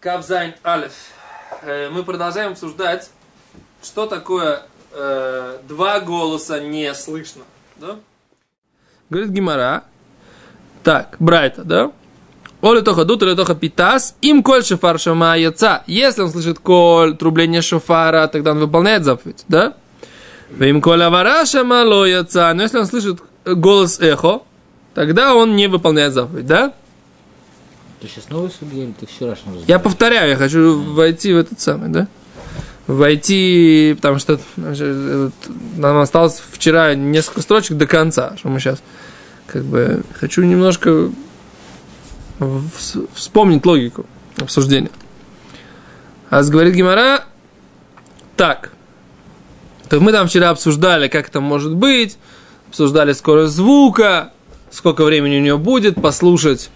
Кавзайн Алиф. Э, Мы продолжаем обсуждать, что такое э, два голоса не слышно. Да? Говорит Гемара. Так, Брайта, да? או לתוך הדות, או לתוך הפיטס, אם קול שופר שמע יצא. Если он слышит קול, трубление шофара, тогда он выполняет заповедь, да? אם קול הברה שמע יצא. Но если он слышит голос эхо, тогда он не выполняет заповедь, да? Ты сейчас новый судья или ты вчерашний разговор? Я повторяю, я хочу войти в этот самый, да? Войти, потому что нам осталось вчера несколько строчек до конца, что мы сейчас как бы хочу немножко вс- вспомнить логику обсуждения. А говорит Гимара, так, то мы там вчера обсуждали, как это может быть, обсуждали скорость звука, сколько времени у него будет послушать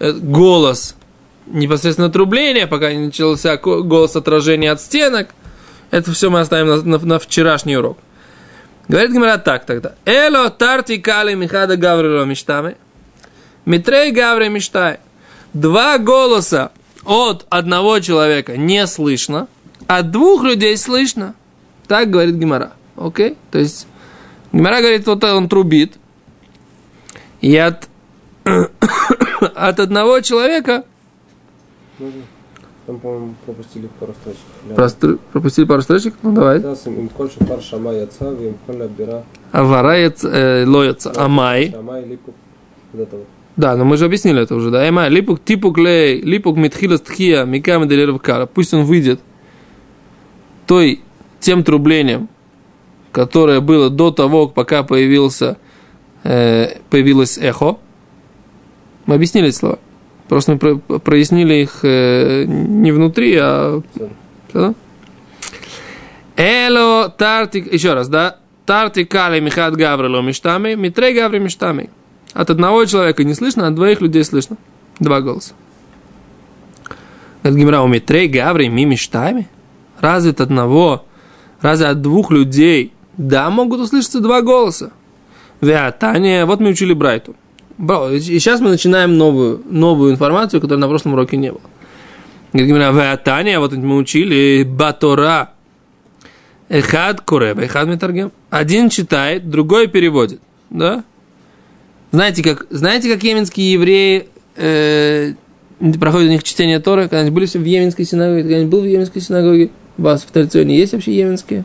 голос непосредственно трубления, пока не начался голос отражения от стенок. Это все мы оставим на, на- на вчерашний урок. Говорит Гимара так тогда. Эло тарти кали михада гаврило мечтами. Митрей гаври мечтай. Два голоса от одного человека не слышно, от двух людей слышно. Так говорит Гимара. Окей? То есть Гимара говорит, вот он трубит. И от, от одного человека? Там, по-моему, пропустили пару строчек. Простр- пропустили пару строчек? Ну давай. Аварает э, лоется. Амай. Да, но мы же объяснили это уже, да. Амай. Липук типук лей, липук митхилас тхия, микам кара. Пусть он выйдет той, тем трублением, которое было до того, пока появился, э, появилось эхо. Мы объяснили эти слова. Просто мы про- прояснили их э, не внутри, а? Эло тартик, еще раз, да? Тарти кали михат гаврило миштами, митрей гаври миштами. От одного человека не слышно, от двоих людей слышно. Два голоса. Говорит Гимра, у митрей гаври ми миштами? Разве от одного, разве от двух людей, да, могут услышаться два голоса? Веатания, вот мы учили Брайту. И сейчас мы начинаем новую, новую информацию, которой на прошлом уроке не было. Говорит Гимара, Веатания, вот мы учили Батора. Эхад Куреба, Эхад Метаргем. Один читает, другой переводит. Да? Знаете, как, знаете, как йеменские евреи э, проходят у них чтение Торы? Когда-нибудь были в йеменской синагоге? Когда-нибудь был в йеменской синагоге? У вас в традиционе есть вообще йеменские?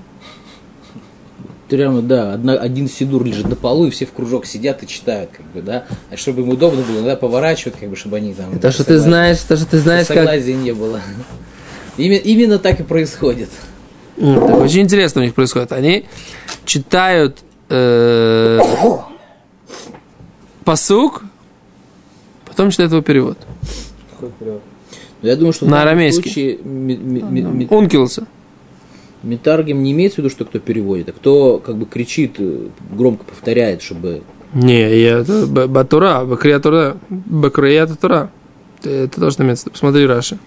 Прямо, да, одна, один сидур лежит на полу, и все в кружок сидят и читают, как бы, да. А чтобы им удобно было, иногда поворачивают, как бы, чтобы они там... Это что ты знаешь, то, что ты знаешь, как... Согласия не было. Именно, именно так и происходит. М, так очень интересно у них происходит. Они читают э, посук, потом читают его перевод. Какой перевод? Но я думаю, что На арамейский. случае Ункилса. Митаргем не имеется в виду, что кто переводит, а кто как бы кричит, э, громко повторяет, чтобы... Не, я, это Батура, Бакрия Тура, Бакрия Тура. Это это то, что имеется. в виду. Посмотри, Раши.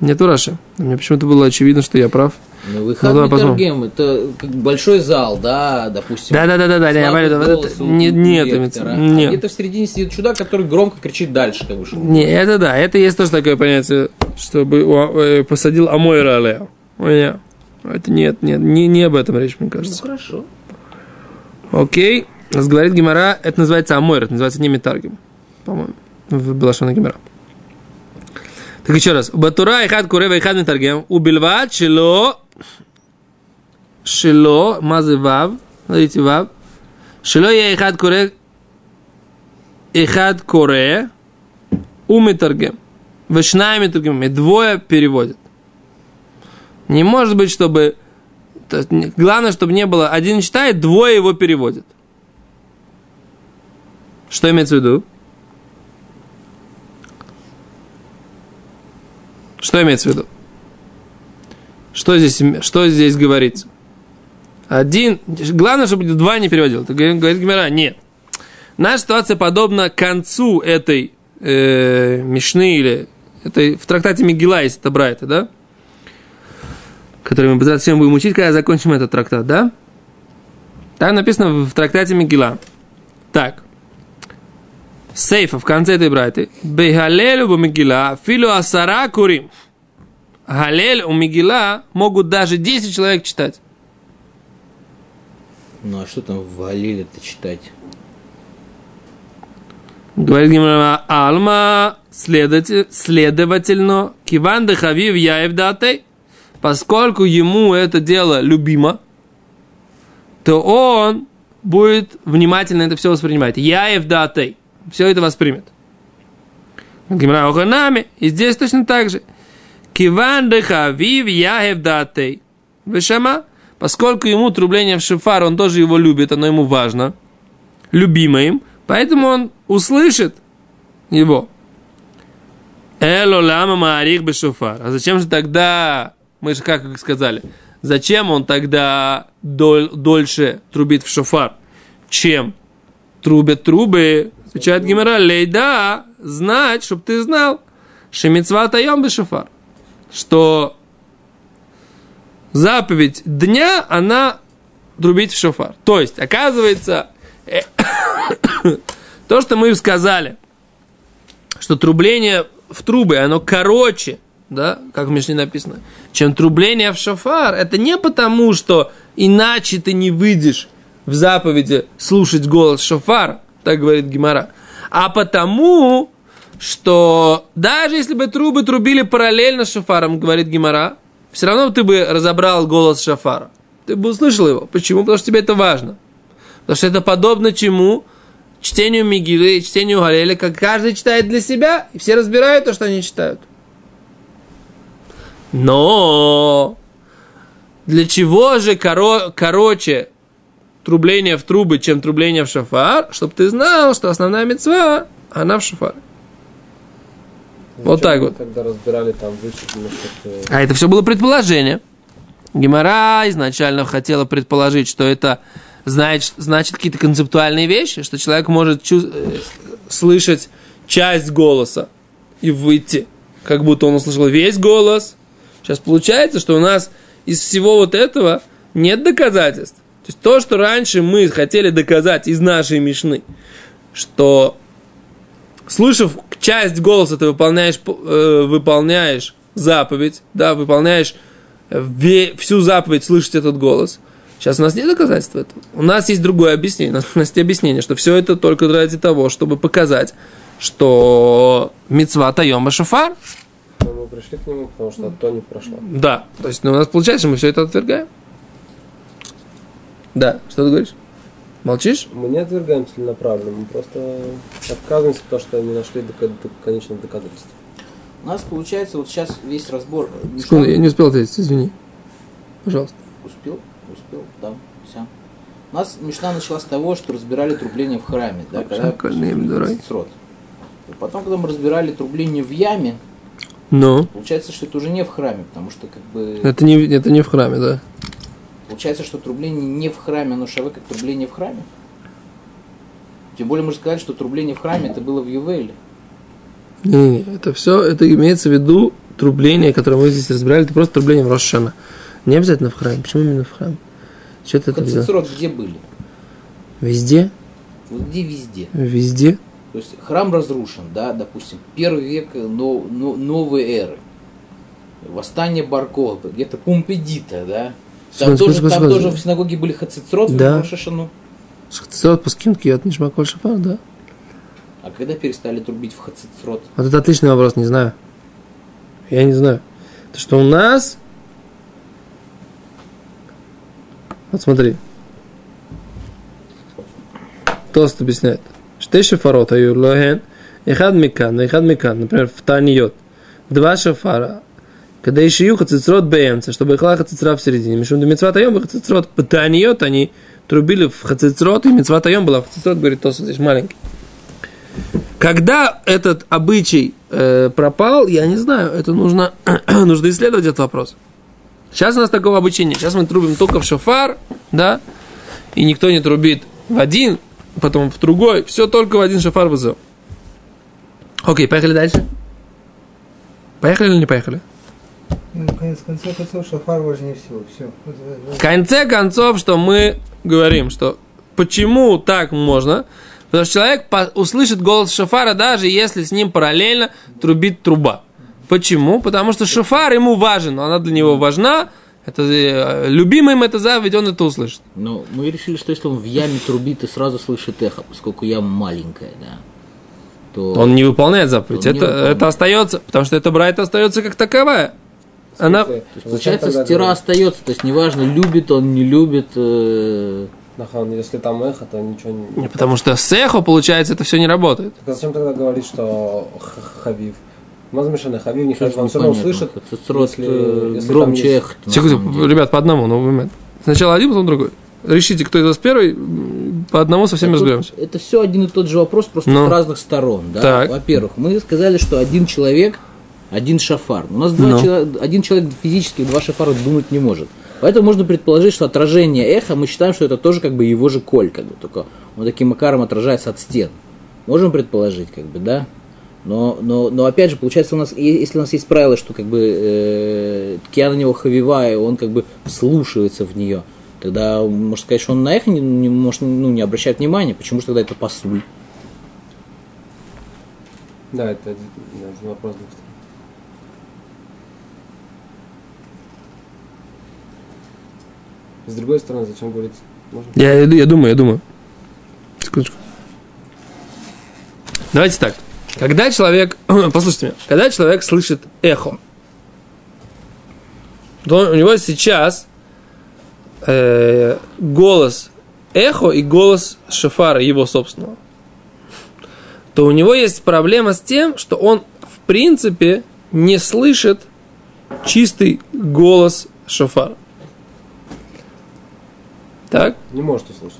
Нету Раши. Мне почему-то было очевидно, что я прав. Ну, выход давай Митаргем, это как большой зал, да, допустим. Да, да, да, да, да, я говорю, голос это- не- нет, директора. имеется- А нет. где-то в середине сидит чудак, который громко кричит дальше, как чтобы- Не, это да, это есть тоже такое понятие, чтобы э, посадил Амойра Алео. Ой, Это нет, нет, не, не об этом речь, мне Ну, кажется. хорошо. Окей. Нас говорит Гимара, это называется Амойр, это называется не Метаргим, по-моему, в Белашона Гимара. Так еще раз. Батура и хад курева и хад Метаргим, убильват шело, шело, мазы вав, смотрите вав, шело я и хад куре, и хад куре, у Метаргим. Вешнай Метаргим, и двое переводят. Не может быть, чтобы главное, чтобы не было один читает, двое его переводят. Что имеется в виду? Что имеется в виду? Что здесь, что здесь говорится? Один, главное, чтобы два не переводил. Это говорит Гимера, нет. Наша ситуация подобна концу этой э, Мишны или этой, в трактате Мигила есть это Брайта, да? который мы затем будем учить, когда закончим этот трактат, да? Там написано в трактате Мигила. Так. Сейфа в конце этой брайты. Бейгалелю у Мигила, филу асара курим. Галель у Мигила могут даже 10 человек читать. Ну а что там в Галиле-то читать? Говорит Гимара, Алма, следователь, следовательно, Киван Дехавив Яев Датей, поскольку ему это дело любимо, то он будет внимательно это все воспринимать. Яев Датей. Все это воспримет. Гимара Оханами. И здесь точно так же. Киван Дехавив Яев Датей. Вешама, поскольку ему трубление в шифар, он тоже его любит, оно ему важно, любимо им, поэтому он услышит его. Эло лама маарих бешофар. А зачем же тогда, мы же как сказали, зачем он тогда дол, дольше трубит в шофар, чем трубят трубы? Отвечает Гимера, лейда, знать, чтобы ты знал, шемицва таем бешофар, что заповедь дня, она трубить в шофар. То есть, оказывается, э, то, что мы сказали, что трубление в трубы, оно короче, да, как в Мишне написано, чем трубление в шофар, это не потому, что иначе ты не выйдешь в заповеди слушать голос шофара, так говорит Гимара, а потому, что даже если бы трубы трубили параллельно с шофаром, говорит Гимара, все равно ты бы разобрал голос шофара. Ты бы услышал его. Почему? Потому что тебе это важно. Потому что это подобно чему? Чтению Мигилы, чтению Галеля, как каждый читает для себя, и все разбирают то, что они читают. Но для чего же коро, короче трубление в трубы, чем трубление в шафар? Чтобы ты знал, что основная мецва, она в шафаре. Вот так вот. Когда разбирали там выше. А это все было предположение. Гемора изначально хотела предположить, что это значит, значит какие-то концептуальные вещи, что человек может чу- э, слышать часть голоса и выйти, как будто он услышал весь голос. Сейчас получается, что у нас из всего вот этого нет доказательств. То есть то, что раньше мы хотели доказать из нашей мишны, что слышав часть голоса, ты выполняешь, э, выполняешь заповедь, да, выполняешь ве- всю заповедь слышать этот голос. Сейчас у нас нет доказательств этого. У нас есть другое объяснение. У нас есть объяснение, что все это только ради того, чтобы показать, что мецва таема шафар. Но мы пришли к нему, потому что то не прошло. Да. То есть ну, у нас получается, мы все это отвергаем. Да. Что ты говоришь? Молчишь? Мы не отвергаем целенаправленно, мы просто отказываемся, потому что не нашли конечных доказательств. У нас получается вот сейчас весь разбор... Мишна- Секунду, я не успел ответить, извини. Пожалуйста. Успел, успел, да, все. У нас Мишна начала с того, что разбирали трубление в храме, да, когда срод. И потом, когда мы разбирали трубление в яме, Но. получается, что это уже не в храме, потому что как бы Это не, это не в храме, да. Получается, что трубление не в храме, оно шаве как трубление в храме. Тем более мы же сказали, что трубление в храме это было в Ювеле. Не, не, это все, это имеется в виду трубление, которое мы здесь разбирали, это просто трубление в Рошана. Не обязательно в храме. Почему именно в храме? Что ты это? Хацицерот где были? Везде? Вот где везде. Везде? То есть храм разрушен, да, допустим, первый век но- но- новой эры. Восстание Баркова, где-то Пумпедита, да. Там, тоже, там тоже в синагоге были хацицрот Да. в Рошашану. Шахтицерот пускинки от Нишмаколь Шафар, да. А когда перестали трубить в хацицрот? Вот это отличный вопрос, не знаю. Я не знаю. То, что у нас... Вот смотри. Тост объясняет. Штей шафарот аю логен, ихад микан, ихад микан. Например, в Таниот. Два шафара. Когда еще ю хацицрот бэмца, чтобы их хацицра в середине. Мишум до митцва таем хацицрот. По Таниот они трубили в хацицрот, и митцва таем была в хацицрот, говорит Тост здесь маленький. Когда этот обычай э, пропал, я не знаю, это нужно, нужно исследовать этот вопрос. Сейчас у нас такого нет. Сейчас мы трубим только в шофар, да, и никто не трубит в один, потом в другой. Все только в один шофар вызов. Окей, поехали дальше. Поехали или не поехали? Ну, конце концов, шафар важнее всего. Все. В конце концов, что мы говорим, что почему так можно? Потому что человек услышит голос шофара, даже если с ним параллельно трубит труба. Почему? Потому что шофар ему важен, она для него важна, это э, любимый им это заповедь, он это услышит. Но мы решили, что если он в яме трубит и сразу слышит эхо, поскольку яма маленькая, да, то... Он не выполняет заповедь. Это, выполняет. это остается, потому что эта брайта остается как таковая. Она, То есть, получается, стира остается, то есть неважно, любит он, не любит. э, Нахан, если там эхо, то ничего не... не потому что с эхо, получается, это все не работает. Так а зачем тогда говорить, что хавив? Мазмешаны хавив, не хавив, он все равно услышит, если, э, громче эхо. Секунду, ребят, по одному, ну, момент. Сначала один, потом другой. Решите, кто из вас первый, по одному со всеми Тут разберемся. Это все один и тот же вопрос, просто Ну. с разных сторон. Да? Так. Во-первых, мы сказали, что один человек, один шафар. У нас два Ну. чело- один человек физически два шафара думать не может. Поэтому можно предположить, что отражение эха, мы считаем, что это тоже как бы его же коль, как бы, только он таким макаром отражается от стен. Можем предположить, как бы, да? Но, но, но опять же, получается, у нас, если у нас есть правило, что как бы э, ткия на него хавивая, он как бы вслушивается в нее, тогда можно сказать, что он на эхо не, не, может, ну, не обращает внимания. Почему же тогда это посуль? Да, это, это вопрос двух С другой стороны, зачем говорить? Можно? Я, я думаю, я думаю. Секундочку. Давайте так. Когда человек, послушайте меня, когда человек слышит эхо, то у него сейчас э, голос эхо и голос шофара его собственного, то у него есть проблема с тем, что он в принципе не слышит чистый голос шофара. Так? Не может услышать.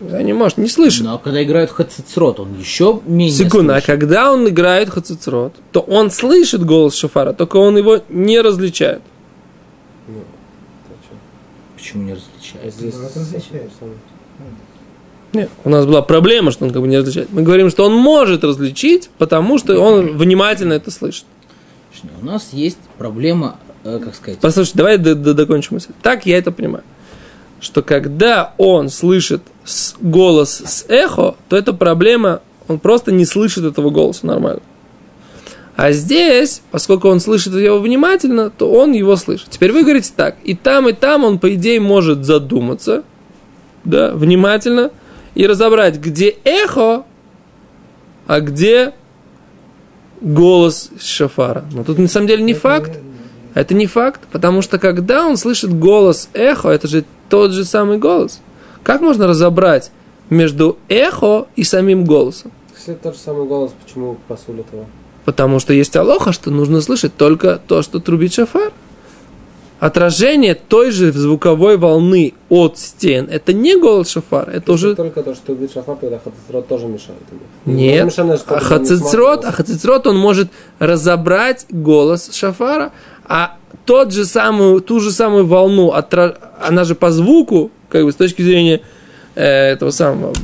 Да не может, не слышит. Но когда играют хацицрот, он еще менее Секунду, а слышит. когда он играет хацицрот, то он слышит голос шофара, только он его не различает. Ну? Почему не А различает? здесь... Ну, это различает. Нет, у нас была проблема, что он как бы не различает. Мы говорим, что он может различить, потому что он внимательно это слышит. У нас есть проблема, э, как сказать, Послушайте, давай д- д- докончим мысль. Так я это понимаю. Что когда он слышит голос с эхо, то это проблема, он просто не слышит этого голоса нормально. А здесь, поскольку он слышит его внимательно, то он его слышит. Теперь вы говорите так, и там, и там он, по идее, может задуматься, да, внимательно, и разобрать, где эхо, а где голос шафара. Но тут на самом деле не факт. Это не факт, потому что когда он слышит голос эхо, это же тот же самый голос. Как можно разобрать между эхо и самим голосом? Если это тот же самый голос, почему посуль этого? Потому что есть алоха, что нужно слышать только то, что трубит шафар. Отражение той же звуковой волны от стен – это не голос шафар, это уже... Только то, что убит шафар, тогда хацисрот тоже мешает ему. Нет, Мешано, что а хацицрот, а хацицрот он может разобрать голос шафара, а тот же самую, ту же самую волну, отра- она же по звуку, как бы с точки зрения э, этого самого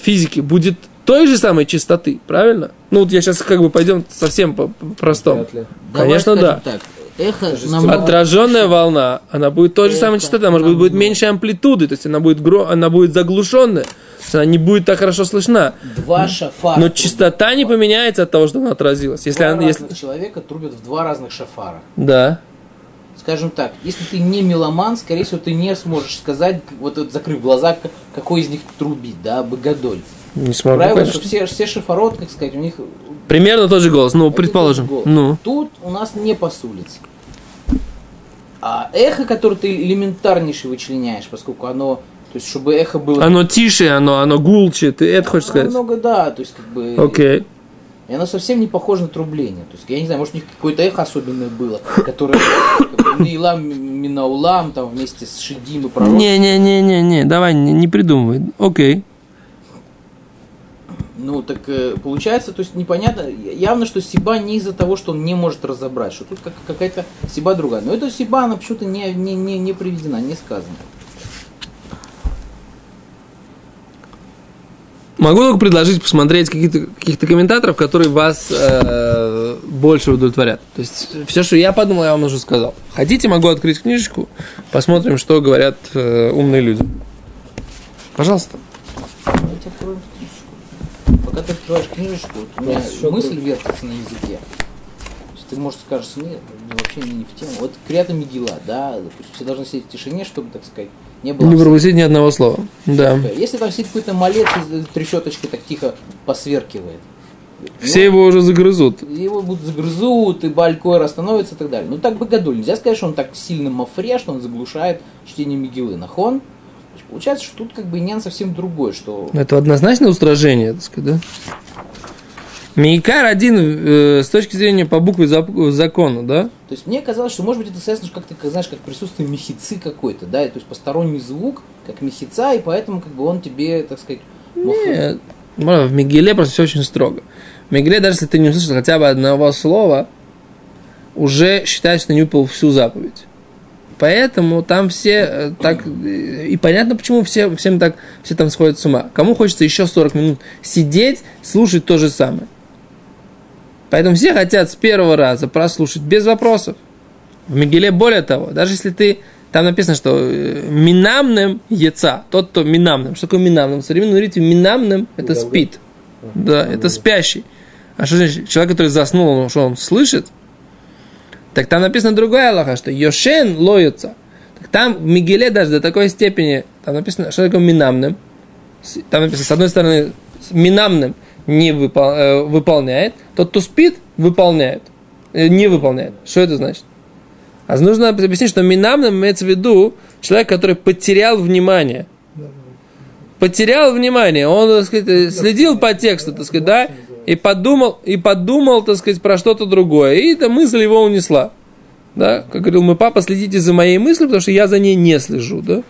физики, будет той же самой частоты, правильно? Ну вот я сейчас как бы пойдем совсем по по простому. Вряд ли. Давай Конечно, да. Так, эхо намного... Отраженная волна, она будет той же самой частоты, она может быть будет меньше амплитуды, то есть она будет, гро- она будет заглушенная, то есть она не будет так хорошо слышна. Два шафара. Но частота не поменяется от того, что она отразилась. Если Два она, если... человека трубят в два разных шафара. Да. Скажем так, если ты не меломан, скорее всего, ты не сможешь сказать, вот это, закрыв глаза, какой из них трубит, да, богодоль. Не смогу, Правило, конечно. что все, все шифорот, как сказать, у них Примерно тот же голос, ну, один предположим. голос. Ну, Тут у нас не посулится. А эхо, которое ты элементарнейше вычленяешь, поскольку оно, то есть, чтобы эхо было... оно тише, оно, оно гулче, ты это хочешь сказать? Много, да, то есть, как бы... Окей. И оно совсем не похоже на трубление. То есть, я не знаю, может, у них какое-то эхо особенное было, которое Неилам, Минаулам, там, вместе с Шидим и пророком. Не-не-не-не-не, давай, не, не придумывай. Окей. Ну, так э, получается, то есть непонятно, явно, что Сиба не из-за того, что он не может разобрать, что тут как, какая-то Сиба другая. Но эта Сиба, она почему-то не, не, не, не приведена, не сказана. Могу только предложить посмотреть каких-то каких комментаторов, которые вас э, больше удовлетворят. То есть все, что я подумал, я вам уже сказал. Хотите, могу открыть книжечку, посмотрим, что говорят э, умные люди. Пожалуйста. Давайте откроем книжечку. Пока ты открываешь книжечку, вот у меня Ещё мысль вертится на языке. Ты, может, скажешь, нет, ну, вообще не в тему. Вот Крията Мигила, да, допустим, все должны сидеть в тишине, чтобы, так сказать, не было... Не пропустить ни одного слова. Да. Если там сидит какой-то малец, и трещоточки так тихо посверкивает, Все его уже загрызут. его будут загрызут, и Балькойр остановится и так далее. Ну так Богодуль. Нельзя сказать, что он так сильно мафре, что он заглушает чтение Мигилы. Нахон. Значит, Получается, что тут как бы иньян совсем другой, что Это однозначно устражение, так сказать, да? Мейкар один э, с точки зрения по букве закона, да? То есть мне казалось, что может быть это связано как-то, как, знаешь, как присутствие мехицы какой-то, да, то есть посторонний звук, как мехица, и поэтому как бы он тебе, так сказать, Нет. В Мигеле просто все очень строго. В Мигеле, даже если ты не услышал хотя бы одного слова, уже считаешь, что не выпал всю заповедь. Поэтому там все э, так... э, И понятно, почему все, всем так, все там сходят с ума. Кому хочется еще 40 минут сидеть, слушать то же самое. Поэтому все хотят с первого раза прослушать без вопросов. В Мигеле более того, даже если ты... Там написано, что э, минамным яйца, тот, кто минамным. Что такое минамным? В современном иврите минамным – это спит. Да, это спящий. А что значит? Человек, который заснул, он, что он слышит? Так там написано другая Аллаха, что Йошен лоется. Так там в Мигеле даже до такой степени, там написано, что такое минамным. Там написано, с одной стороны, минамным не выпол- э, выполняет, тот, кто спит, выполняет. Э, не выполняет. Что это значит? А нужно объяснить, что минамным имеется в виду человек, который потерял внимание. Потерял внимание, он, так сказать, э, следил по тексту, так сказать, да, и подумал, и подумал, так сказать, про что-то другое. И эта мысль его унесла. Да, как говорил мой папа, следите за моей мыслью, потому что я за ней не слежу, да.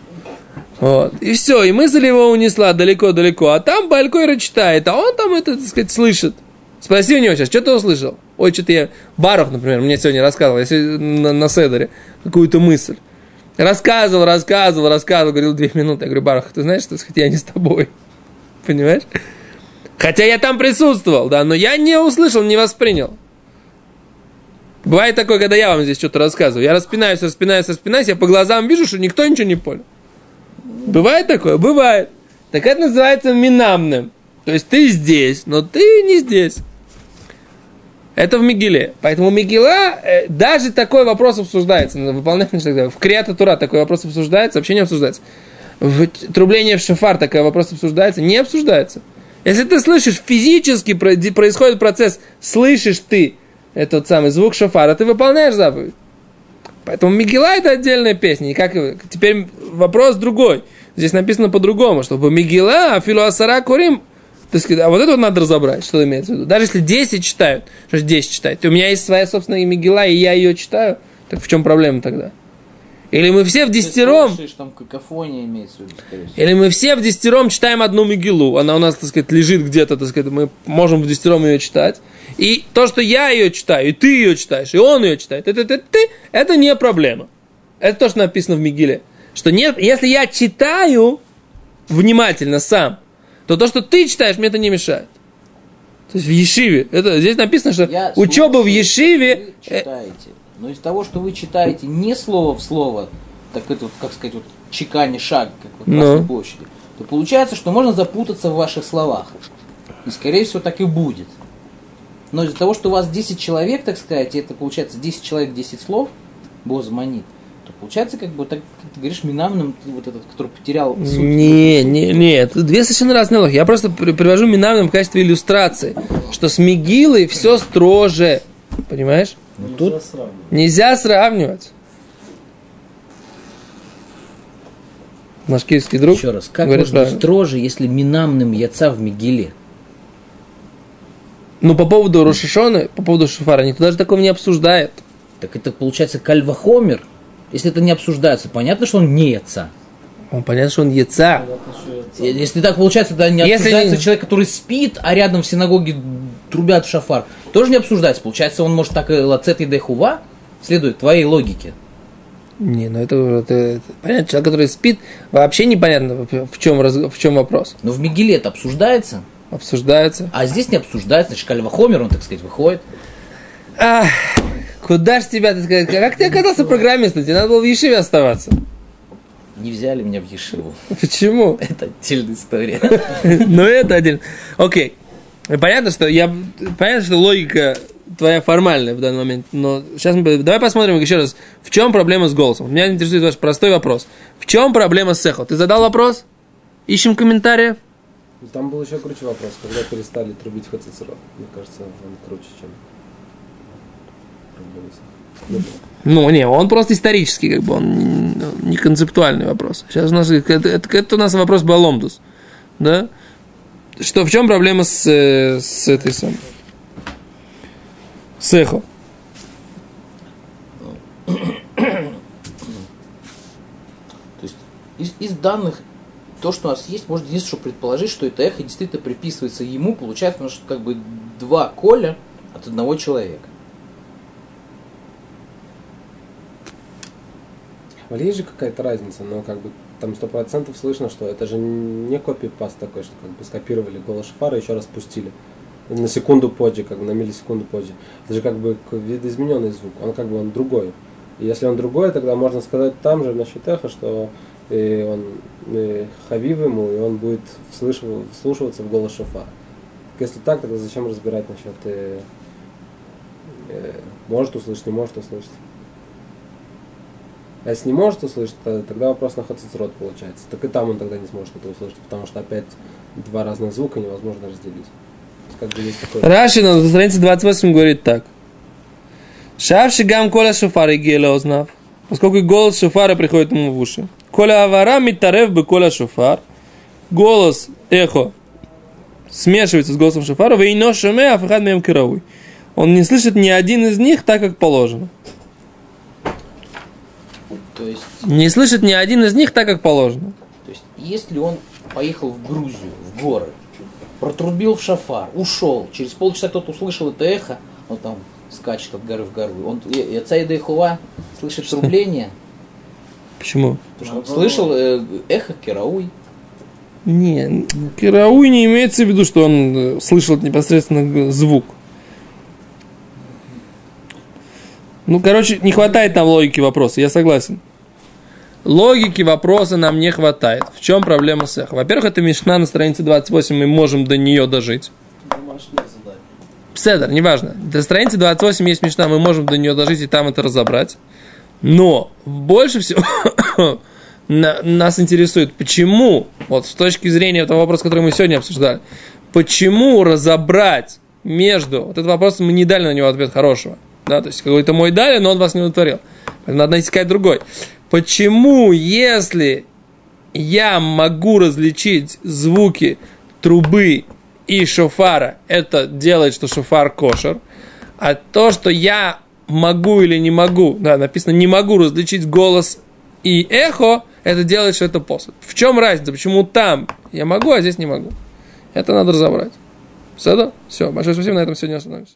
Вот. И все, и мысль его унесла далеко-далеко. А там Балькойра читает, а он там это, так сказать, слышит. Спроси у него сейчас, что ты услышал? Ой, что-то я... Барух, например, мне сегодня рассказывал, я сегодня на, на Седере, какую-то мысль. Рассказывал, рассказывал, рассказывал, говорил две минуты. Я говорю, Барух, ты знаешь, что я не с тобой. Понимаешь? Хотя я там присутствовал, да, но я не услышал, не воспринял. Бывает такое, когда я вам здесь что-то рассказываю. Я распинаюсь, распинаюсь, распинаюсь, я по глазам вижу, что никто ничего не понял. Бывает такое? Бывает. Так это называется минамным. То есть ты здесь, но ты не здесь. Это в Мигеле. Поэтому Мигела, э, даже такой вопрос обсуждается. ну, Выполнять тогда. В Криата Тура такой вопрос обсуждается, вообще не обсуждается. В т- трублении в шафар такой вопрос обсуждается, не обсуждается. Если ты слышишь, физически про- ди- происходит процесс, слышишь ты этот самый звук шафара, ты выполняешь заповедь. Поэтому Мигела это отдельная песня. И как, теперь вопрос другой. Здесь написано по-другому, чтобы Мигела, Афилу Курим, а вот это вот надо разобрать, что имеется в виду. Даже если 10 читают, что ж 10 читают, и у меня есть своя собственная Мигела, и я ее читаю, так в чем проблема тогда? Или мы все в десятером, там какофония имеется или мы все в десятером читаем одну Мигилу. Она у нас, так сказать, лежит где-то, так сказать, мы можем в десятером ее читать. И то, что я ее читаю, и ты ее читаешь, и он ее читает, это, это, ты, это не проблема. Это то, что написано в Мигиле. Что нет, если я читаю внимательно сам, то то, что ты читаешь, мне это не мешает. То есть в Ешиве. Это, здесь написано, что Я учеба в Ешиве... Вы читаете. Но из того, что вы читаете не слово в слово, так это вот, как сказать, вот чекани шаг, как в Красной Ну. площади, то получается, что можно запутаться в ваших словах. И, скорее всего, так и будет. Но из-за того, что у вас 10 человек, так сказать, и это получается 10 человек, 10 слов, Бозманит, то получается, как бы, так, как ты говоришь, Минамным, вот этот, который потерял суть. Не, не, нет, две совершенно разные лохи. Я просто при- привожу Минамным в качестве иллюстрации, что с Мигилой все строже. Понимаешь? Ну, тут Нельзя сравнивать. Наш киевский друг еще раз, как говорит можно правильно. строже, если Минамным яца в Мигеле? Ну, по поводу Рошишона, по поводу Шифара, никто даже такого не обсуждает. Так это получается кальвахомер. Если это не обсуждается, понятно, что он не яца. Он понятно, что он яца. Если так получается, тогда не Если обсуждается человек, который спит, а рядом в синагоге трубят в шафар. Тоже не обсуждается. Получается, он может так и лацет и дехува, следует твоей логике. Не, ну это, это- это- понятно, человек, который спит, вообще непонятно, в чем, раз- в чем вопрос. Но в Мигеле это обсуждается, Обсуждается. а здесь не обсуждается. Значит, кальвахомер, он, так сказать, выходит. Ах, куда ж тебя, так сказать, как ты оказался программистом? Тебе надо было в Ешиве оставаться. Не взяли меня в Ешиву. Почему? Это отдельная история. Ну, это один. Окей. Понятно, что я... Понятно, что логика твоя формальная в данный момент, но сейчас мы... Давай посмотрим еще раз, в чем проблема с голосом. Меня интересует ваш простой вопрос. В чем проблема с эхо? Ты задал вопрос? Ищем комментариев? Там был еще круче вопрос, когда перестали трубить Хацицерот. Мне кажется, он круче, чем проблемы с эхо. Ну, не, он просто исторический, как бы, он не, концептуальный вопрос. Сейчас у нас, это, это у нас вопрос Баломдус, да? Что, в чем проблема с, э, с этой самой? С эхо. То есть из, из данных, то, что у нас есть, можно единственное, что предположить, что это эхо действительно приписывается ему, получается, потому что как бы два коля от одного человека. Но есть же какая-то разница, но как бы там сто процентов слышно, что это же не копипаст такой, что как бы скопировали голос Шафара и еще раз пустили. На секунду позже, как бы на миллисекунду позже. Это же как бы видоизмененный звук, он как бы он другой. И если он другой, тогда можно сказать там же насчет эха, что э, он э, хавив ему, и он будет вслушиваться в голос Шафара. Так Если так, тогда зачем разбирать насчет э, э, может услышать, не может услышать. А если не может услышать, то- тогда вопрос на Хацицрот получается. Так и там он тогда не сможет это услышать, потому что опять два разных звука невозможно разделить. Как бы такой... Раши на странице 28 говорит так. Шавши гам коля шофара гела ознав. Поскольку и голос шофара приходит ему в уши. Коля авара митарев бы коля шофар. Голос, эхо, смешивается с голосом шофара. Вейно шуме афахад мем кирауй. Он не слышит ни один из них так, как положено. То есть, Не слышит ни один из них так, как положено. то есть, если он поехал в Грузию, в горы, протрубил в шафар, ушел, через полчаса кто-то услышал это эхо, он там скачет от горы в гору, он, и Ихува слышит трубление, Почему? потому что он слышал э, эхо Керауй. Не, Кирауй не имеется в виду, что он э, слышал непосредственно звук. Ну, короче, не хватает нам логики вопроса, я согласен. Логики вопроса нам не хватает. В чем проблема с эхо? Во-первых, это Мишна на странице 28, мы можем до нее дожить. Пседер, неважно. До страницы 28 есть Мишна, мы можем до нее дожить и там это разобрать. Но больше всего на- нас интересует, почему, вот с точки зрения этого вопроса, который мы сегодня обсуждали, почему разобрать между, вот этот вопрос мы не дали на него ответ хорошего, да, то есть какой-то мой дали, но он вас не удовлетворил. Надо искать другой. Почему, если я могу различить звуки трубы и шофара, это делает, что шофар кошер, а то, что я могу или не могу, да, написано не могу различить голос и эхо, это делает, что это посуд. В чем разница? Почему там я могу, а здесь не могу? Это надо разобрать. Все, да? Все, большое спасибо, на этом сегодня остановимся.